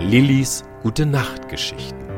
Lillys Gute Nacht Geschichten.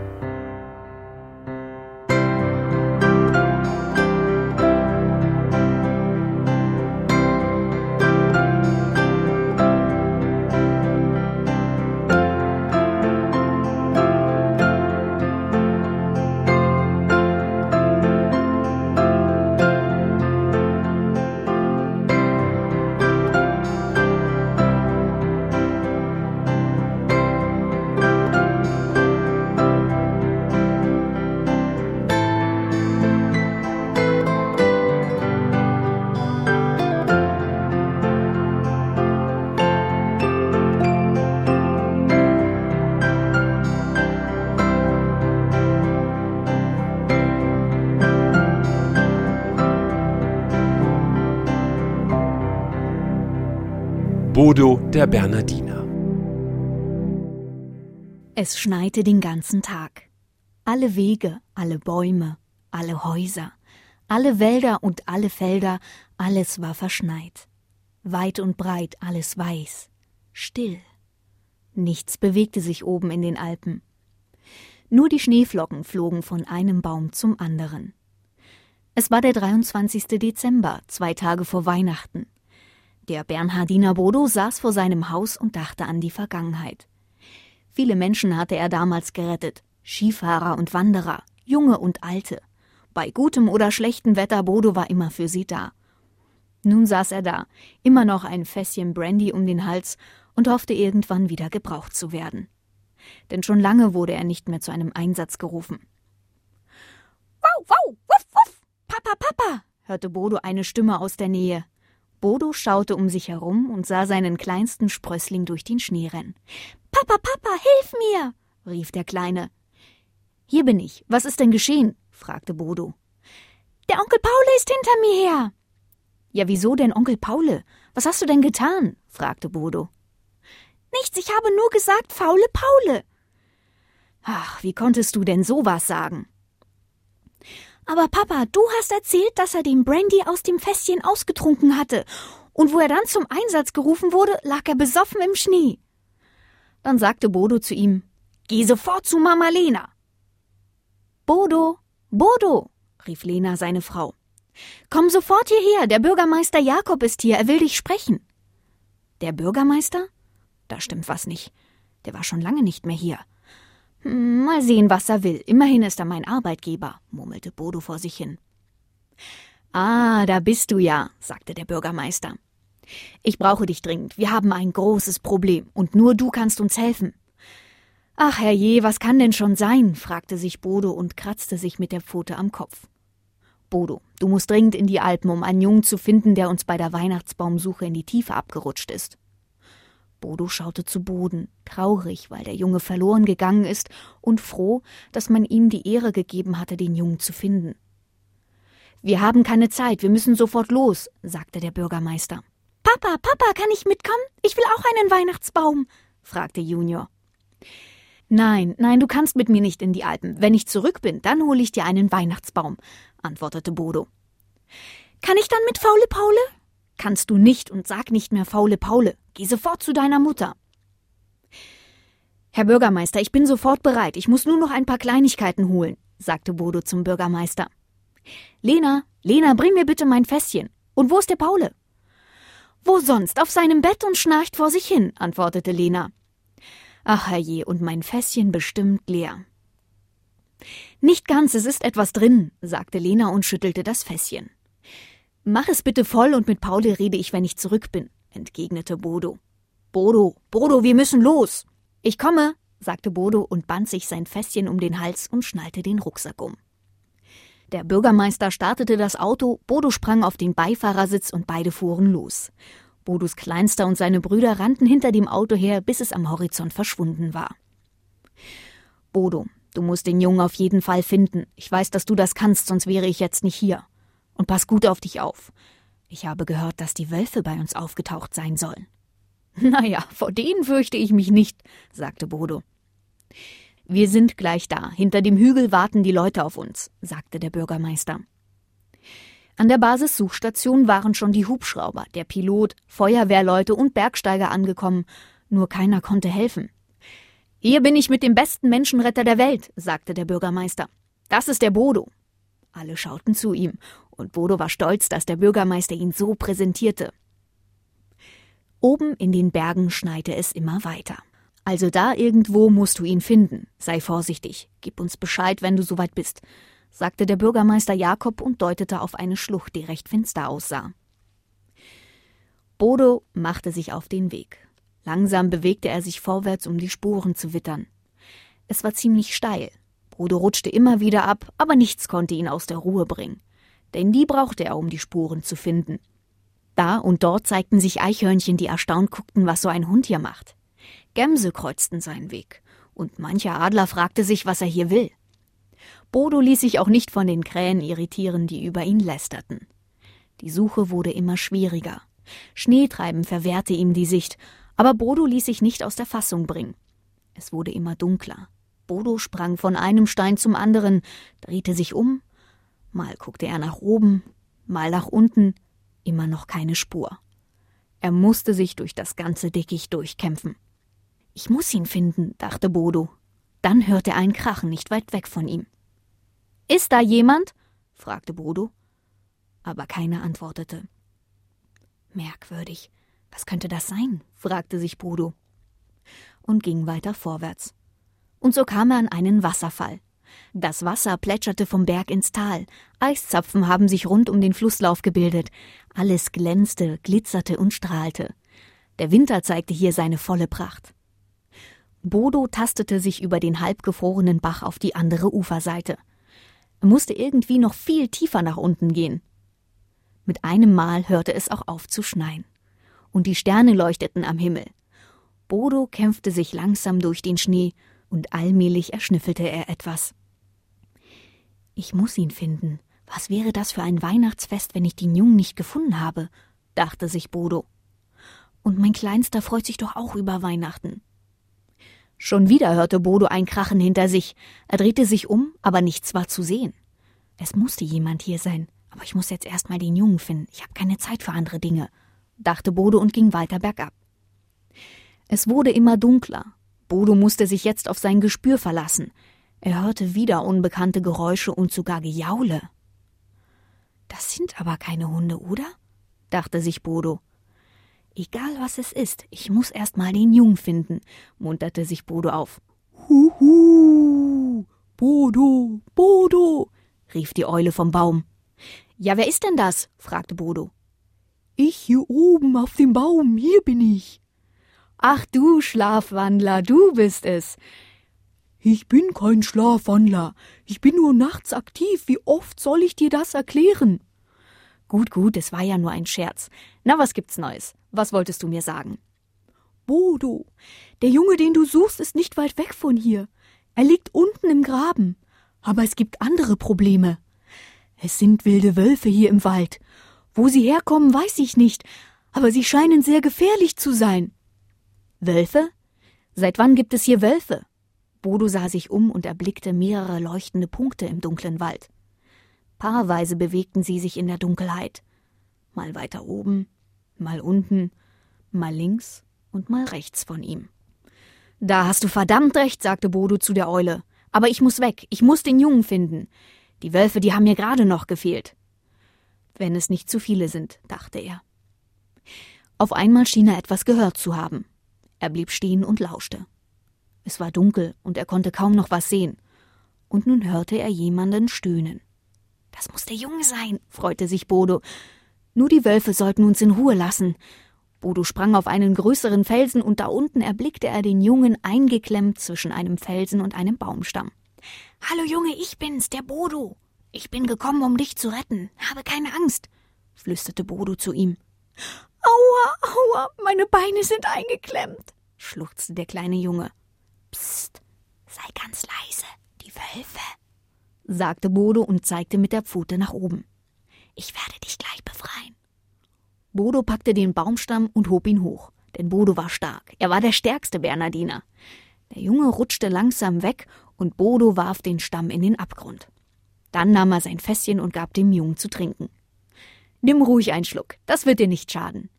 Bodo der Bernardiner. Es schneite den ganzen Tag. Alle Wege, alle Bäume, alle Häuser, alle Wälder und alle Felder, alles war verschneit. Weit und breit alles weiß, still. Nichts bewegte sich oben in den Alpen. Nur die Schneeflocken flogen von einem Baum zum anderen. Es war der 23. Dezember, zwei Tage vor Weihnachten. Der Bernhardiner Bodo saß vor seinem Haus und dachte an die Vergangenheit. Viele Menschen hatte er damals gerettet, Skifahrer und Wanderer, junge und alte. Bei gutem oder schlechtem Wetter Bodo war immer für sie da. Nun saß er da, immer noch ein Fässchen Brandy um den Hals und hoffte irgendwann wieder gebraucht zu werden. Denn schon lange wurde er nicht mehr zu einem Einsatz gerufen. Wow, wow, wuff, wuff, Papa, Papa, hörte Bodo eine Stimme aus der Nähe. Bodo schaute um sich herum und sah seinen kleinsten Sprössling durch den Schnee rennen. Papa, Papa, hilf mir! rief der Kleine. Hier bin ich. Was ist denn geschehen? fragte Bodo. Der Onkel Paule ist hinter mir her. Ja, wieso denn Onkel Paule? Was hast du denn getan? fragte Bodo. Nichts, ich habe nur gesagt, faule Paule. Ach, wie konntest du denn sowas sagen? Aber Papa, du hast erzählt, dass er den Brandy aus dem Fässchen ausgetrunken hatte. Und wo er dann zum Einsatz gerufen wurde, lag er besoffen im Schnee. Dann sagte Bodo zu ihm, Geh sofort zu Mama Lena. Bodo, Bodo, rief Lena seine Frau. Komm sofort hierher, der Bürgermeister Jakob ist hier, er will dich sprechen. Der Bürgermeister? Da stimmt was nicht. Der war schon lange nicht mehr hier. Mal sehen, was er will. Immerhin ist er mein Arbeitgeber, murmelte Bodo vor sich hin. Ah, da bist du ja, sagte der Bürgermeister. Ich brauche dich dringend. Wir haben ein großes Problem, und nur du kannst uns helfen. Ach, herrje, was kann denn schon sein? fragte sich Bodo und kratzte sich mit der Pfote am Kopf. Bodo, du musst dringend in die Alpen, um einen Jungen zu finden, der uns bei der Weihnachtsbaumsuche in die Tiefe abgerutscht ist. Bodo schaute zu Boden, traurig, weil der Junge verloren gegangen ist und froh, dass man ihm die Ehre gegeben hatte, den Jungen zu finden. Wir haben keine Zeit, wir müssen sofort los, sagte der Bürgermeister. Papa, Papa, kann ich mitkommen? Ich will auch einen Weihnachtsbaum, fragte Junior. Nein, nein, du kannst mit mir nicht in die Alpen. Wenn ich zurück bin, dann hole ich dir einen Weihnachtsbaum, antwortete Bodo. Kann ich dann mit Faule Paule? Kannst du nicht und sag nicht mehr faule Paule. Geh sofort zu deiner Mutter. Herr Bürgermeister, ich bin sofort bereit. Ich muss nur noch ein paar Kleinigkeiten holen, sagte Bodo zum Bürgermeister. Lena, Lena, bring mir bitte mein Fässchen. Und wo ist der Paule? Wo sonst? Auf seinem Bett und schnarcht vor sich hin, antwortete Lena. Ach herrje, und mein Fässchen bestimmt leer. Nicht ganz, es ist etwas drin, sagte Lena und schüttelte das Fässchen. Mach es bitte voll und mit Pauli rede ich, wenn ich zurück bin, entgegnete Bodo. Bodo, Bodo, wir müssen los. Ich komme, sagte Bodo und band sich sein Fässchen um den Hals und schnallte den Rucksack um. Der Bürgermeister startete das Auto, Bodo sprang auf den Beifahrersitz und beide fuhren los. Bodos Kleinster und seine Brüder rannten hinter dem Auto her, bis es am Horizont verschwunden war. Bodo, du musst den Jungen auf jeden Fall finden. Ich weiß, dass du das kannst, sonst wäre ich jetzt nicht hier. Und pass gut auf dich auf. Ich habe gehört, dass die Wölfe bei uns aufgetaucht sein sollen. Naja, vor denen fürchte ich mich nicht, sagte Bodo. Wir sind gleich da. Hinter dem Hügel warten die Leute auf uns, sagte der Bürgermeister. An der Basissuchstation waren schon die Hubschrauber, der Pilot, Feuerwehrleute und Bergsteiger angekommen, nur keiner konnte helfen. Hier bin ich mit dem besten Menschenretter der Welt, sagte der Bürgermeister. Das ist der Bodo. Alle schauten zu ihm, und Bodo war stolz, dass der Bürgermeister ihn so präsentierte. Oben in den Bergen schneite es immer weiter. Also da irgendwo musst du ihn finden. Sei vorsichtig. Gib uns Bescheid, wenn du soweit bist, sagte der Bürgermeister Jakob und deutete auf eine Schlucht, die recht finster aussah. Bodo machte sich auf den Weg. Langsam bewegte er sich vorwärts, um die Spuren zu wittern. Es war ziemlich steil. Bodo rutschte immer wieder ab, aber nichts konnte ihn aus der Ruhe bringen. Denn die brauchte er, um die Spuren zu finden. Da und dort zeigten sich Eichhörnchen, die erstaunt guckten, was so ein Hund hier macht. Gämse kreuzten seinen Weg, und mancher Adler fragte sich, was er hier will. Bodo ließ sich auch nicht von den Krähen irritieren, die über ihn lästerten. Die Suche wurde immer schwieriger. Schneetreiben verwehrte ihm die Sicht, aber Bodo ließ sich nicht aus der Fassung bringen. Es wurde immer dunkler. Bodo sprang von einem Stein zum anderen, drehte sich um, mal guckte er nach oben, mal nach unten, immer noch keine Spur. Er musste sich durch das ganze Dickicht durchkämpfen. Ich muss ihn finden, dachte Bodo. Dann hörte er ein Krachen nicht weit weg von ihm. Ist da jemand? fragte Bodo. Aber keiner antwortete. Merkwürdig. Was könnte das sein? fragte sich Bodo. Und ging weiter vorwärts. Und so kam er an einen Wasserfall. Das Wasser plätscherte vom Berg ins Tal. Eiszapfen haben sich rund um den Flusslauf gebildet. Alles glänzte, glitzerte und strahlte. Der Winter zeigte hier seine volle Pracht. Bodo tastete sich über den halbgefrorenen Bach auf die andere Uferseite. Er musste irgendwie noch viel tiefer nach unten gehen. Mit einem Mal hörte es auch auf zu schneien. Und die Sterne leuchteten am Himmel. Bodo kämpfte sich langsam durch den Schnee und allmählich erschnüffelte er etwas. Ich muss ihn finden. Was wäre das für ein Weihnachtsfest, wenn ich den Jungen nicht gefunden habe? dachte sich Bodo. Und mein Kleinster freut sich doch auch über Weihnachten. Schon wieder hörte Bodo ein Krachen hinter sich. Er drehte sich um, aber nichts war zu sehen. Es musste jemand hier sein, aber ich muss jetzt erst mal den Jungen finden. Ich habe keine Zeit für andere Dinge, dachte Bodo und ging weiter bergab. Es wurde immer dunkler. Bodo musste sich jetzt auf sein Gespür verlassen. Er hörte wieder unbekannte Geräusche und sogar Gejaule. Das sind aber keine Hunde, oder? dachte sich Bodo. Egal was es ist, ich muss erst mal den Jungen finden, munterte sich Bodo auf. Huhu! Bodo, Bodo! rief die Eule vom Baum. Ja, wer ist denn das? fragte Bodo. Ich hier oben auf dem Baum, hier bin ich. Ach du Schlafwandler, du bist es. Ich bin kein Schlafwandler. Ich bin nur nachts aktiv. Wie oft soll ich dir das erklären? Gut, gut, es war ja nur ein Scherz. Na, was gibt's Neues? Was wolltest du mir sagen? Bodo, der Junge, den du suchst, ist nicht weit weg von hier. Er liegt unten im Graben. Aber es gibt andere Probleme. Es sind wilde Wölfe hier im Wald. Wo sie herkommen, weiß ich nicht, aber sie scheinen sehr gefährlich zu sein. Wölfe? Seit wann gibt es hier Wölfe? Bodo sah sich um und erblickte mehrere leuchtende Punkte im dunklen Wald. Paarweise bewegten sie sich in der Dunkelheit. Mal weiter oben, mal unten, mal links und mal rechts von ihm. Da hast du verdammt recht, sagte Bodo zu der Eule. Aber ich muss weg, ich muss den Jungen finden. Die Wölfe, die haben mir gerade noch gefehlt. Wenn es nicht zu viele sind, dachte er. Auf einmal schien er etwas gehört zu haben. Er blieb stehen und lauschte. Es war dunkel und er konnte kaum noch was sehen. Und nun hörte er jemanden stöhnen. Das muss der Junge sein, freute sich Bodo. Nur die Wölfe sollten uns in Ruhe lassen. Bodo sprang auf einen größeren Felsen und da unten erblickte er den Jungen eingeklemmt zwischen einem Felsen und einem Baumstamm. Hallo Junge, ich bin's, der Bodo. Ich bin gekommen, um dich zu retten. Habe keine Angst, flüsterte Bodo zu ihm. Aua, aua, meine Beine sind eingeklemmt, schluchzte der kleine Junge. Psst, sei ganz leise, die Wölfe, sagte Bodo und zeigte mit der Pfote nach oben. Ich werde dich gleich befreien. Bodo packte den Baumstamm und hob ihn hoch, denn Bodo war stark. Er war der stärkste Bernardiner. Der Junge rutschte langsam weg und Bodo warf den Stamm in den Abgrund. Dann nahm er sein Fässchen und gab dem Jungen zu trinken. Nimm ruhig einen Schluck, das wird dir nicht schaden.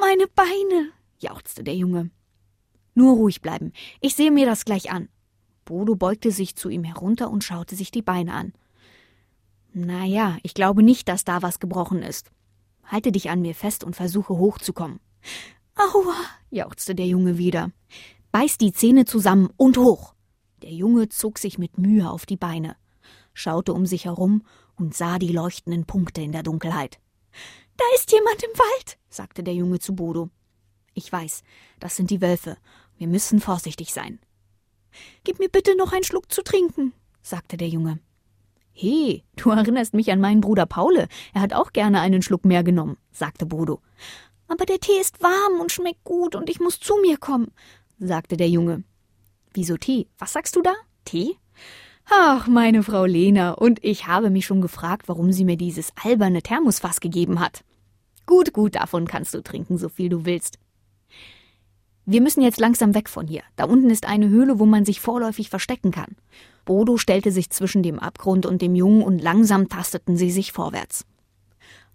Meine Beine, jauchzte der Junge. Nur ruhig bleiben. Ich sehe mir das gleich an. Bodo beugte sich zu ihm herunter und schaute sich die Beine an. Na ja, ich glaube nicht, dass da was gebrochen ist. Halte dich an mir fest und versuche hochzukommen. Aua, jauchzte der Junge wieder. Beiß die Zähne zusammen und hoch. Der Junge zog sich mit Mühe auf die Beine, schaute um sich herum und sah die leuchtenden Punkte in der Dunkelheit. Da ist jemand im Wald, sagte der Junge zu Bodo. Ich weiß, das sind die Wölfe. Wir müssen vorsichtig sein. Gib mir bitte noch einen Schluck zu trinken, sagte der Junge. He, du erinnerst mich an meinen Bruder Paule. Er hat auch gerne einen Schluck mehr genommen, sagte Bodo. Aber der Tee ist warm und schmeckt gut und ich muss zu mir kommen, sagte der Junge. Wieso Tee? Was sagst du da? Tee? Ach, meine Frau Lena, und ich habe mich schon gefragt, warum sie mir dieses alberne Thermosfass gegeben hat. Gut, gut, davon kannst du trinken, so viel du willst. Wir müssen jetzt langsam weg von hier. Da unten ist eine Höhle, wo man sich vorläufig verstecken kann. Bodo stellte sich zwischen dem Abgrund und dem Jungen und langsam tasteten sie sich vorwärts.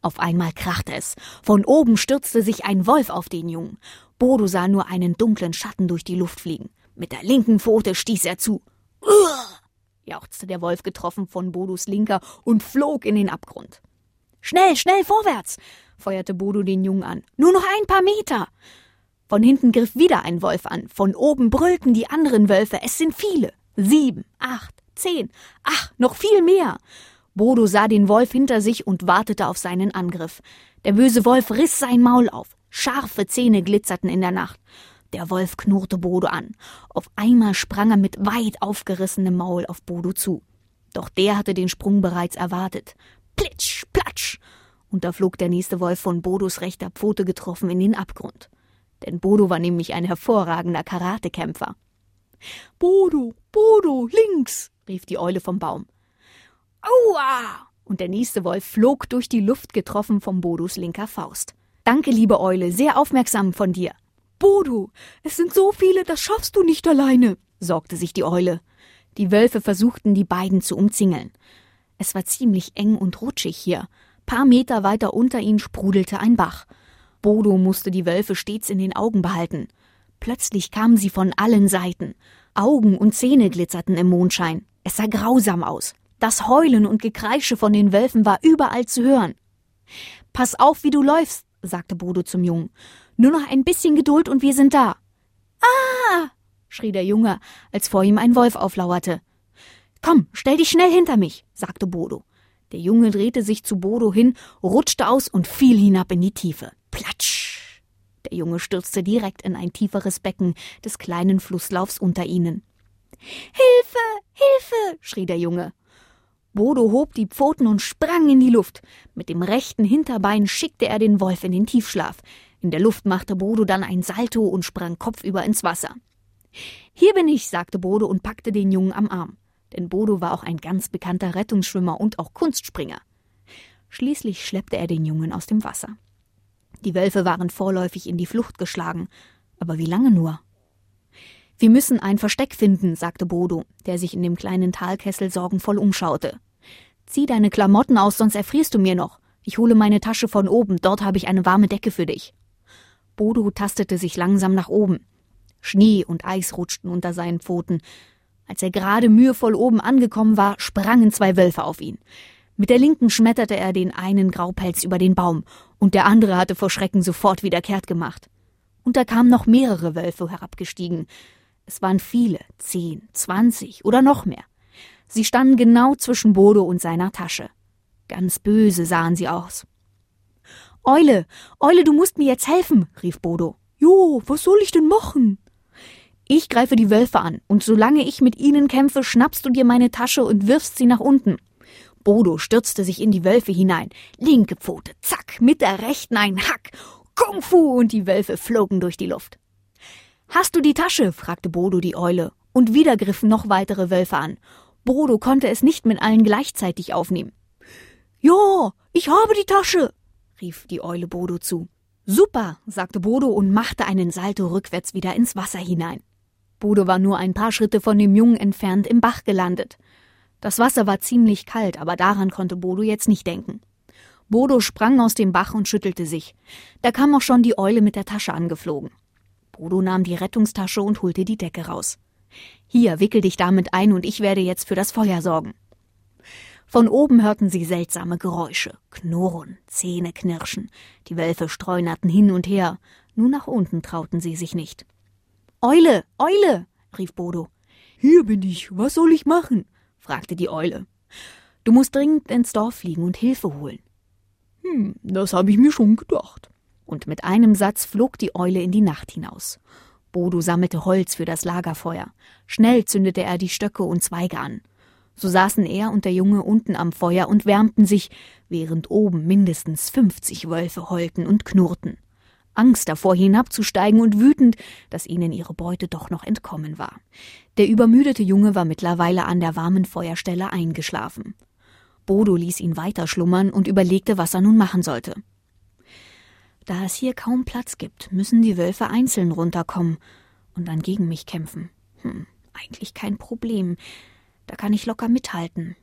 Auf einmal krachte es. Von oben stürzte sich ein Wolf auf den Jungen. Bodo sah nur einen dunklen Schatten durch die Luft fliegen. Mit der linken Pfote stieß er zu. Uah! jauchzte der Wolf getroffen von Bodos linker und flog in den Abgrund. Schnell, schnell vorwärts! feuerte Bodo den Jungen an. Nur noch ein paar Meter! Von hinten griff wieder ein Wolf an. Von oben brüllten die anderen Wölfe. Es sind viele. Sieben, acht, zehn. Ach, noch viel mehr. Bodo sah den Wolf hinter sich und wartete auf seinen Angriff. Der böse Wolf riss sein Maul auf. Scharfe Zähne glitzerten in der Nacht. Der Wolf knurrte Bodo an. Auf einmal sprang er mit weit aufgerissenem Maul auf Bodo zu. Doch der hatte den Sprung bereits erwartet. Plitsch, platsch! Und da flog der nächste Wolf von Bodos rechter Pfote getroffen in den Abgrund denn Bodo war nämlich ein hervorragender Karatekämpfer. Bodo, Bodo, links, rief die Eule vom Baum. Aua! Und der nächste Wolf flog durch die Luft getroffen von Bodos linker Faust. Danke, liebe Eule, sehr aufmerksam von dir. Bodo, es sind so viele, das schaffst du nicht alleine, sorgte sich die Eule. Die Wölfe versuchten, die beiden zu umzingeln. Es war ziemlich eng und rutschig hier. Paar Meter weiter unter ihnen sprudelte ein Bach. Bodo musste die Wölfe stets in den Augen behalten. Plötzlich kamen sie von allen Seiten. Augen und Zähne glitzerten im Mondschein. Es sah grausam aus. Das Heulen und Gekreische von den Wölfen war überall zu hören. Pass auf, wie du läufst, sagte Bodo zum Jungen. Nur noch ein bisschen Geduld und wir sind da. Ah! schrie der Junge, als vor ihm ein Wolf auflauerte. Komm, stell dich schnell hinter mich, sagte Bodo. Der Junge drehte sich zu Bodo hin, rutschte aus und fiel hinab in die Tiefe. Platsch! Der Junge stürzte direkt in ein tieferes Becken des kleinen Flusslaufs unter ihnen. Hilfe! Hilfe! schrie der Junge. Bodo hob die Pfoten und sprang in die Luft. Mit dem rechten Hinterbein schickte er den Wolf in den Tiefschlaf. In der Luft machte Bodo dann ein Salto und sprang kopfüber ins Wasser. Hier bin ich, sagte Bodo und packte den Jungen am Arm. Denn Bodo war auch ein ganz bekannter Rettungsschwimmer und auch Kunstspringer. Schließlich schleppte er den Jungen aus dem Wasser. Die Wölfe waren vorläufig in die Flucht geschlagen. Aber wie lange nur? Wir müssen ein Versteck finden, sagte Bodo, der sich in dem kleinen Talkessel sorgenvoll umschaute. Zieh deine Klamotten aus, sonst erfrierst du mir noch. Ich hole meine Tasche von oben, dort habe ich eine warme Decke für dich. Bodo tastete sich langsam nach oben. Schnee und Eis rutschten unter seinen Pfoten. Als er gerade mühevoll oben angekommen war, sprangen zwei Wölfe auf ihn. Mit der linken schmetterte er den einen Graupelz über den Baum, und der andere hatte vor Schrecken sofort wieder kehrt gemacht. Und da kamen noch mehrere Wölfe herabgestiegen. Es waren viele, zehn, zwanzig oder noch mehr. Sie standen genau zwischen Bodo und seiner Tasche. Ganz böse sahen sie aus. Eule, Eule, du musst mir jetzt helfen, rief Bodo. Jo, was soll ich denn machen? Ich greife die Wölfe an, und solange ich mit ihnen kämpfe, schnappst du dir meine Tasche und wirfst sie nach unten. Bodo stürzte sich in die Wölfe hinein. Linke Pfote, zack, mit der rechten ein Hack. Kung Fu und die Wölfe flogen durch die Luft. Hast du die Tasche? fragte Bodo die Eule. Und wieder griffen noch weitere Wölfe an. Bodo konnte es nicht mit allen gleichzeitig aufnehmen. Ja, ich habe die Tasche, rief die Eule Bodo zu. Super, sagte Bodo und machte einen Salto rückwärts wieder ins Wasser hinein. Bodo war nur ein paar Schritte von dem Jungen entfernt im Bach gelandet. Das Wasser war ziemlich kalt, aber daran konnte Bodo jetzt nicht denken. Bodo sprang aus dem Bach und schüttelte sich. Da kam auch schon die Eule mit der Tasche angeflogen. Bodo nahm die Rettungstasche und holte die Decke raus. Hier, wickel dich damit ein und ich werde jetzt für das Feuer sorgen. Von oben hörten sie seltsame Geräusche, Knurren, Zähne knirschen. Die Wölfe streunerten hin und her. Nur nach unten trauten sie sich nicht. Eule, Eule, rief Bodo. Hier bin ich. Was soll ich machen? fragte die Eule. Du musst dringend ins Dorf fliegen und Hilfe holen. Hm, das habe ich mir schon gedacht. Und mit einem Satz flog die Eule in die Nacht hinaus. Bodo sammelte Holz für das Lagerfeuer. Schnell zündete er die Stöcke und Zweige an. So saßen er und der Junge unten am Feuer und wärmten sich, während oben mindestens fünfzig Wölfe heulten und knurrten. Angst davor hinabzusteigen und wütend, dass ihnen ihre Beute doch noch entkommen war. Der übermüdete Junge war mittlerweile an der warmen Feuerstelle eingeschlafen. Bodo ließ ihn weiter schlummern und überlegte, was er nun machen sollte. Da es hier kaum Platz gibt, müssen die Wölfe einzeln runterkommen und dann gegen mich kämpfen. Hm, eigentlich kein Problem. Da kann ich locker mithalten.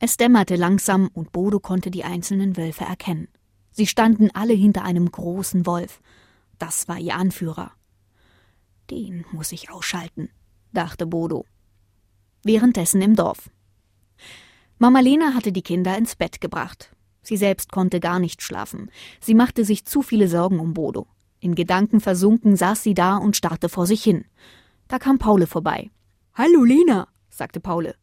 Es dämmerte langsam und Bodo konnte die einzelnen Wölfe erkennen. Sie standen alle hinter einem großen Wolf. Das war ihr Anführer. Den muss ich ausschalten, dachte Bodo. Währenddessen im Dorf. Mama Lena hatte die Kinder ins Bett gebracht. Sie selbst konnte gar nicht schlafen. Sie machte sich zu viele Sorgen um Bodo. In Gedanken versunken saß sie da und starrte vor sich hin. Da kam Paule vorbei. Hallo Lena, sagte Paule.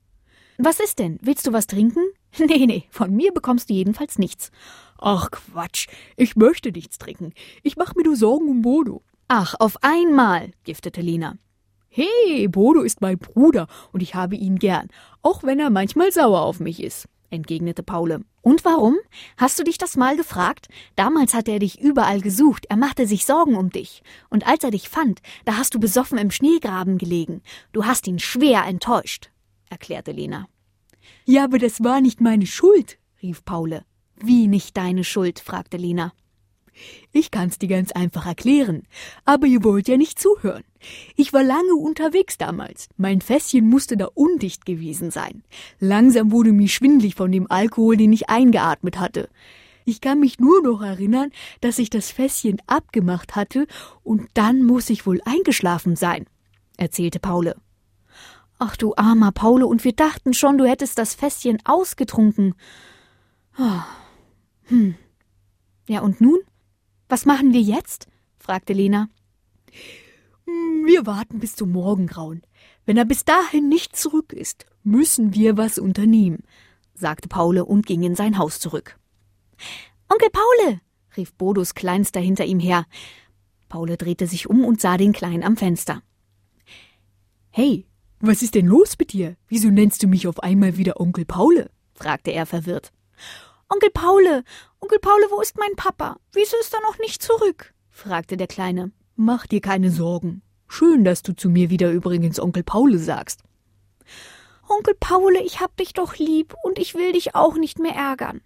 Was ist denn? Willst du was trinken? Nee, nee, von mir bekommst du jedenfalls nichts. Ach Quatsch, ich möchte nichts trinken. Ich mach mir nur Sorgen um Bodo. Ach, auf einmal, giftete Lina. Hey, Bodo ist mein Bruder und ich habe ihn gern, auch wenn er manchmal sauer auf mich ist, entgegnete Paule. Und warum? Hast du dich das mal gefragt? Damals hat er dich überall gesucht, er machte sich Sorgen um dich. Und als er dich fand, da hast du besoffen im Schneegraben gelegen. Du hast ihn schwer enttäuscht, erklärte Lena. Ja, aber das war nicht meine Schuld, rief Paule. Wie nicht deine Schuld? fragte Lina. Ich kann's dir ganz einfach erklären, aber ihr wollt ja nicht zuhören. Ich war lange unterwegs damals. Mein Fässchen musste da undicht gewesen sein. Langsam wurde mir schwindlig von dem Alkohol, den ich eingeatmet hatte. Ich kann mich nur noch erinnern, dass ich das Fässchen abgemacht hatte und dann muss ich wohl eingeschlafen sein, erzählte Paule. Ach du armer Paule, und wir dachten schon, du hättest das Fässchen ausgetrunken. Oh. Hm. Ja, und nun? Was machen wir jetzt? fragte Lena. Hm, wir warten bis zum Morgengrauen. Wenn er bis dahin nicht zurück ist, müssen wir was unternehmen, sagte Paule und ging in sein Haus zurück. Onkel Paule, rief Bodos Kleinster hinter ihm her. Paule drehte sich um und sah den Kleinen am Fenster. Hey, was ist denn los mit dir? Wieso nennst du mich auf einmal wieder Onkel Paule? fragte er verwirrt. Onkel Paule, Onkel Paule, wo ist mein Papa? Wieso ist er noch nicht zurück? fragte der Kleine. Mach dir keine Sorgen. Schön, dass du zu mir wieder übrigens Onkel Paule sagst. Onkel Paule, ich hab dich doch lieb und ich will dich auch nicht mehr ärgern.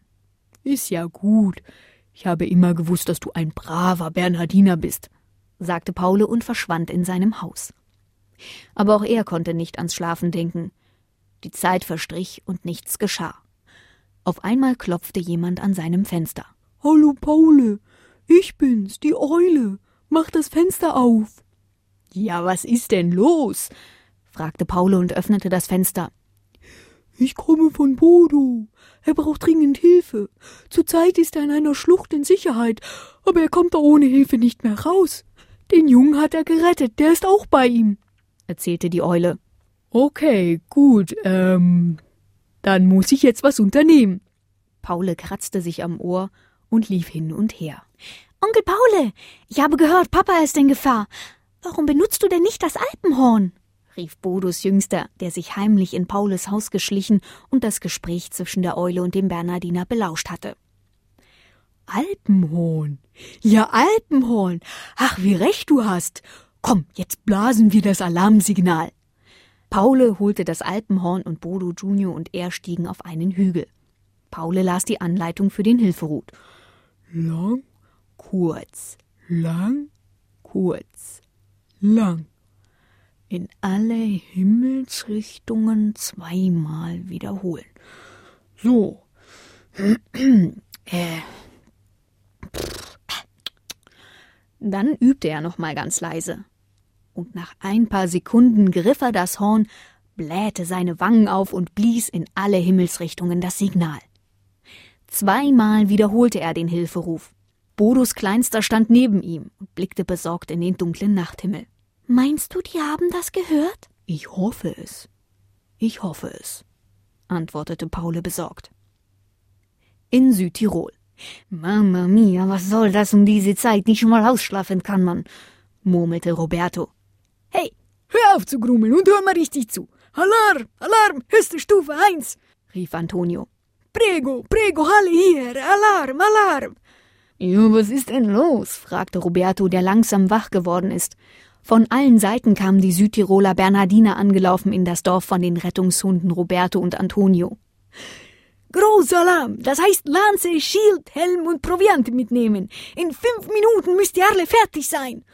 Ist ja gut. Ich habe immer gewusst, dass du ein braver Bernhardiner bist, sagte Paule und verschwand in seinem Haus. Aber auch er konnte nicht ans Schlafen denken. Die Zeit verstrich und nichts geschah. Auf einmal klopfte jemand an seinem Fenster. Hallo, Paule. Ich bin's, die Eule. Mach das Fenster auf. Ja, was ist denn los? fragte Paule und öffnete das Fenster. Ich komme von Bodo. Er braucht dringend Hilfe. Zurzeit ist er in einer Schlucht in Sicherheit, aber er kommt da ohne Hilfe nicht mehr raus. Den Jungen hat er gerettet, der ist auch bei ihm, erzählte die Eule. Okay, gut, ähm, dann muss ich jetzt was unternehmen. Paule kratzte sich am Ohr und lief hin und her. Onkel Paule, ich habe gehört, Papa ist in Gefahr. Warum benutzt du denn nicht das Alpenhorn? rief Bodos Jüngster, der sich heimlich in Paules Haus geschlichen und das Gespräch zwischen der Eule und dem Bernardiner belauscht hatte. Alpenhorn. Ja, Alpenhorn. Ach, wie recht du hast. Komm, jetzt blasen wir das Alarmsignal. Paule holte das Alpenhorn und Bodo Junior und er stiegen auf einen Hügel. Paule las die Anleitung für den Hilferut. Lang, kurz, lang, kurz, lang. In alle Himmelsrichtungen zweimal wiederholen. So. äh. Dann übte er noch mal ganz leise. Und nach ein paar Sekunden griff er das Horn, blähte seine Wangen auf und blies in alle Himmelsrichtungen das Signal. Zweimal wiederholte er den Hilferuf. Bodos Kleinster stand neben ihm und blickte besorgt in den dunklen Nachthimmel. Meinst du, die haben das gehört? Ich hoffe es. Ich hoffe es, antwortete Paule besorgt. In Südtirol. Mama mia, was soll das um diese Zeit? Nicht mal ausschlafen kann man, murmelte Roberto. Auf zu grummeln und hör mal richtig zu. Alarm, Alarm, höchste Stufe eins, rief Antonio. Prego, prego, alle hier, Alarm, Alarm. Ja, was ist denn los? fragte Roberto, der langsam wach geworden ist. Von allen Seiten kamen die Südtiroler Bernhardiner angelaufen in das Dorf von den Rettungshunden Roberto und Antonio. Großalarm! Das heißt Lanze, Schild, Helm und Proviant mitnehmen. In fünf Minuten müsst ihr alle fertig sein.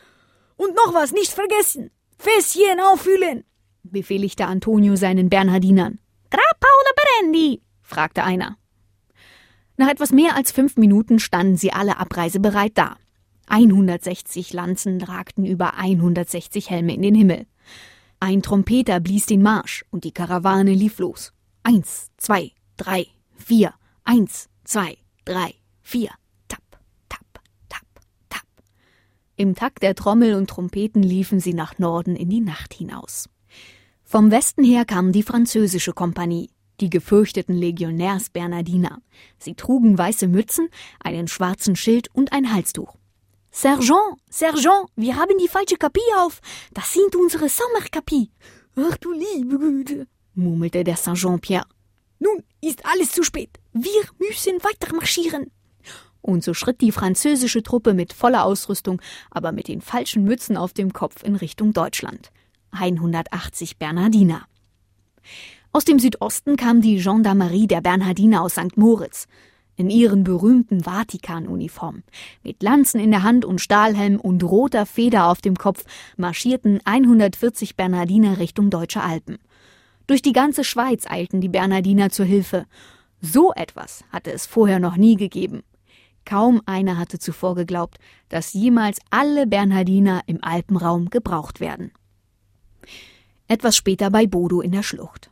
Und noch was, nicht vergessen. Fässchen auffüllen, befehligte Antonio seinen Bernhardinern. Grappa oder Brandy? fragte einer. Nach etwas mehr als fünf Minuten standen sie alle abreisebereit da. 160 Lanzen ragten über 160 Helme in den Himmel. Ein Trompeter blies den Marsch und die Karawane lief los. Eins, zwei, drei, vier. Eins, zwei, drei, vier. Im Takt der Trommel und Trompeten liefen sie nach Norden in die Nacht hinaus. Vom Westen her kam die französische Kompanie, die gefürchteten Legionärs Bernardiner. Sie trugen weiße Mützen, einen schwarzen Schild und ein Halstuch. Sergeant, Sergeant, wir haben die falsche Kapie auf. Das sind unsere Sommerkapie. Ach du liebe Güte, murmelte der Sergeant Pierre. Nun ist alles zu spät. Wir müssen weitermarschieren. Und so schritt die französische Truppe mit voller Ausrüstung, aber mit den falschen Mützen auf dem Kopf in Richtung Deutschland. 180 Bernhardiner. Aus dem Südosten kam die Gendarmerie der Bernhardiner aus St. Moritz. In ihren berühmten Vatikanuniformen. Mit Lanzen in der Hand und Stahlhelm und roter Feder auf dem Kopf marschierten 140 Bernhardiner Richtung Deutsche Alpen. Durch die ganze Schweiz eilten die Bernhardiner zur Hilfe. So etwas hatte es vorher noch nie gegeben. Kaum einer hatte zuvor geglaubt, dass jemals alle Bernhardiner im Alpenraum gebraucht werden. Etwas später bei Bodo in der Schlucht.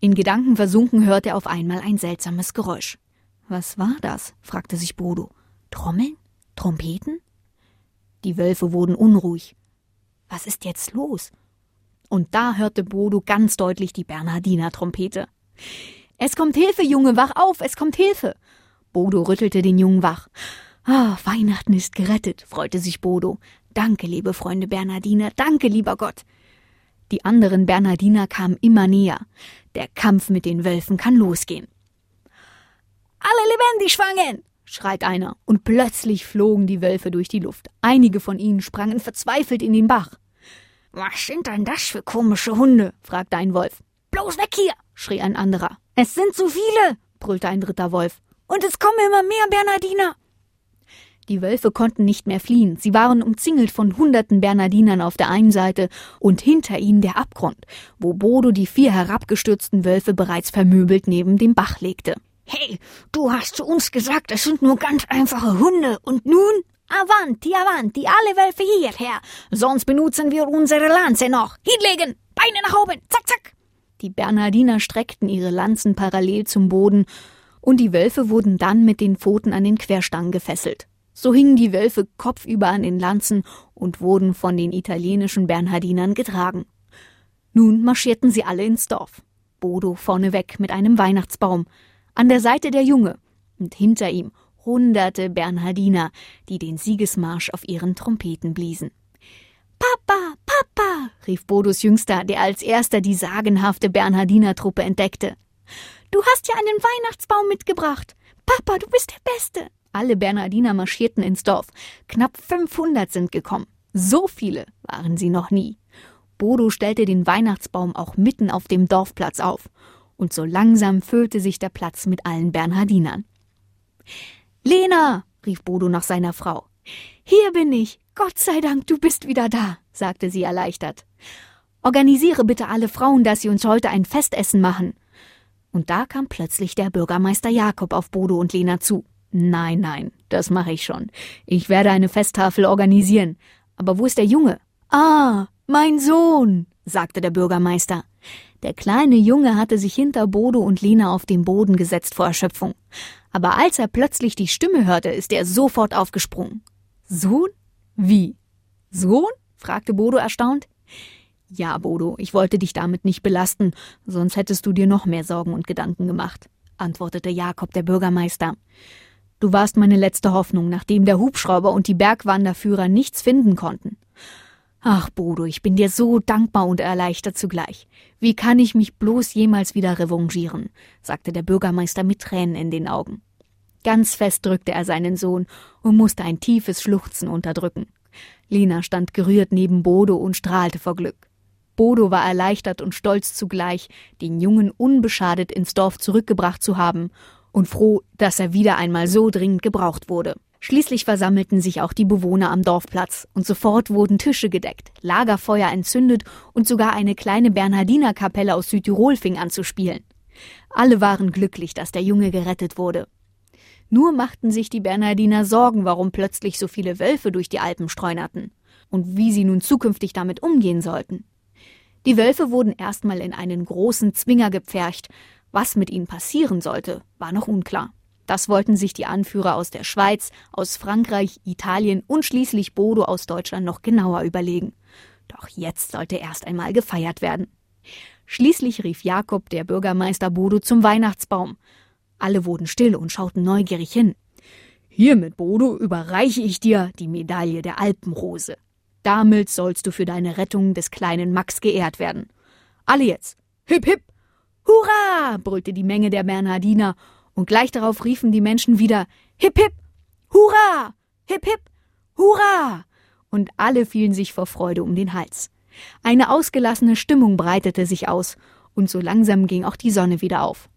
In Gedanken versunken hörte er auf einmal ein seltsames Geräusch. Was war das? fragte sich Bodo. Trommeln? Trompeten? Die Wölfe wurden unruhig. Was ist jetzt los? Und da hörte Bodo ganz deutlich die Bernhardiner Trompete. Es kommt Hilfe, Junge, wach auf, es kommt Hilfe. Bodo rüttelte den Jungen wach. Ah, Weihnachten ist gerettet, freute sich Bodo. Danke, liebe Freunde Bernhardiner, danke, lieber Gott. Die anderen Bernhardiner kamen immer näher. Der Kampf mit den Wölfen kann losgehen. Alle lebendig schwangen! schreit einer, und plötzlich flogen die Wölfe durch die Luft. Einige von ihnen sprangen verzweifelt in den Bach. Was sind denn das für komische Hunde? fragte ein Wolf. Bloß weg hier! schrie ein anderer. Es sind zu viele! brüllte ein dritter Wolf. Und es kommen immer mehr Bernardiner! Die Wölfe konnten nicht mehr fliehen. Sie waren umzingelt von hunderten Bernardinern auf der einen Seite und hinter ihnen der Abgrund, wo Bodo die vier herabgestürzten Wölfe bereits vermöbelt neben dem Bach legte. Hey, du hast zu uns gesagt, es sind nur ganz einfache Hunde. Und nun? Avanti, avanti, alle Wölfe hierher. Sonst benutzen wir unsere Lanze noch. Hinlegen, Beine nach oben, zack, zack. Die Bernhardiner streckten ihre Lanzen parallel zum Boden, und die Wölfe wurden dann mit den Pfoten an den Querstangen gefesselt. So hingen die Wölfe kopfüber an den Lanzen und wurden von den italienischen Bernhardinern getragen. Nun marschierten sie alle ins Dorf. Bodo vorneweg mit einem Weihnachtsbaum, an der Seite der Junge und hinter ihm hunderte Bernhardiner, die den Siegesmarsch auf ihren Trompeten bliesen. Papa, Papa, rief Bodos Jüngster, der als erster die sagenhafte Bernhardinertruppe entdeckte. Du hast ja einen Weihnachtsbaum mitgebracht. Papa, du bist der Beste. Alle Bernhardiner marschierten ins Dorf. Knapp 500 sind gekommen. So viele waren sie noch nie. Bodo stellte den Weihnachtsbaum auch mitten auf dem Dorfplatz auf. Und so langsam füllte sich der Platz mit allen Bernhardinern. Lena, rief Bodo nach seiner Frau. Hier bin ich. Gott sei Dank, du bist wieder da, sagte sie erleichtert. Organisiere bitte alle Frauen, dass sie uns heute ein Festessen machen. Und da kam plötzlich der Bürgermeister Jakob auf Bodo und Lena zu. Nein, nein, das mache ich schon. Ich werde eine Festtafel organisieren. Aber wo ist der Junge? Ah, mein Sohn, sagte der Bürgermeister. Der kleine Junge hatte sich hinter Bodo und Lina auf den Boden gesetzt vor Erschöpfung. Aber als er plötzlich die Stimme hörte, ist er sofort aufgesprungen. Sohn? Wie? Sohn? fragte Bodo erstaunt. Ja, Bodo, ich wollte dich damit nicht belasten, sonst hättest du dir noch mehr Sorgen und Gedanken gemacht, antwortete Jakob der Bürgermeister. Du warst meine letzte Hoffnung, nachdem der Hubschrauber und die Bergwanderführer nichts finden konnten. Ach, Bodo, ich bin dir so dankbar und erleichtert zugleich. Wie kann ich mich bloß jemals wieder revanchieren? sagte der Bürgermeister mit Tränen in den Augen. Ganz fest drückte er seinen Sohn und musste ein tiefes Schluchzen unterdrücken. Lina stand gerührt neben Bodo und strahlte vor Glück. Bodo war erleichtert und stolz zugleich, den Jungen unbeschadet ins Dorf zurückgebracht zu haben und froh, dass er wieder einmal so dringend gebraucht wurde. Schließlich versammelten sich auch die Bewohner am Dorfplatz und sofort wurden Tische gedeckt, Lagerfeuer entzündet und sogar eine kleine Bernhardinerkapelle aus Südtirol fing an zu spielen. Alle waren glücklich, dass der Junge gerettet wurde. Nur machten sich die Bernhardiner Sorgen, warum plötzlich so viele Wölfe durch die Alpen streunerten und wie sie nun zukünftig damit umgehen sollten. Die Wölfe wurden erstmal in einen großen Zwinger gepfercht. Was mit ihnen passieren sollte, war noch unklar. Das wollten sich die Anführer aus der Schweiz, aus Frankreich, Italien und schließlich Bodo aus Deutschland noch genauer überlegen. Doch jetzt sollte erst einmal gefeiert werden. Schließlich rief Jakob, der Bürgermeister Bodo, zum Weihnachtsbaum. Alle wurden still und schauten neugierig hin. Hiermit, Bodo, überreiche ich dir die Medaille der Alpenrose. Damit sollst du für deine Rettung des kleinen Max geehrt werden. Alle jetzt. Hip, hip! Hurra! brüllte die Menge der Bernhardiner, und gleich darauf riefen die Menschen wieder Hip, hip! Hurra! Hip, hip! Hurra! Und alle fielen sich vor Freude um den Hals. Eine ausgelassene Stimmung breitete sich aus, und so langsam ging auch die Sonne wieder auf.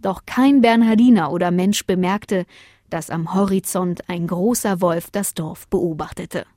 Doch kein Bernhardiner oder Mensch bemerkte, dass am Horizont ein großer Wolf das Dorf beobachtete.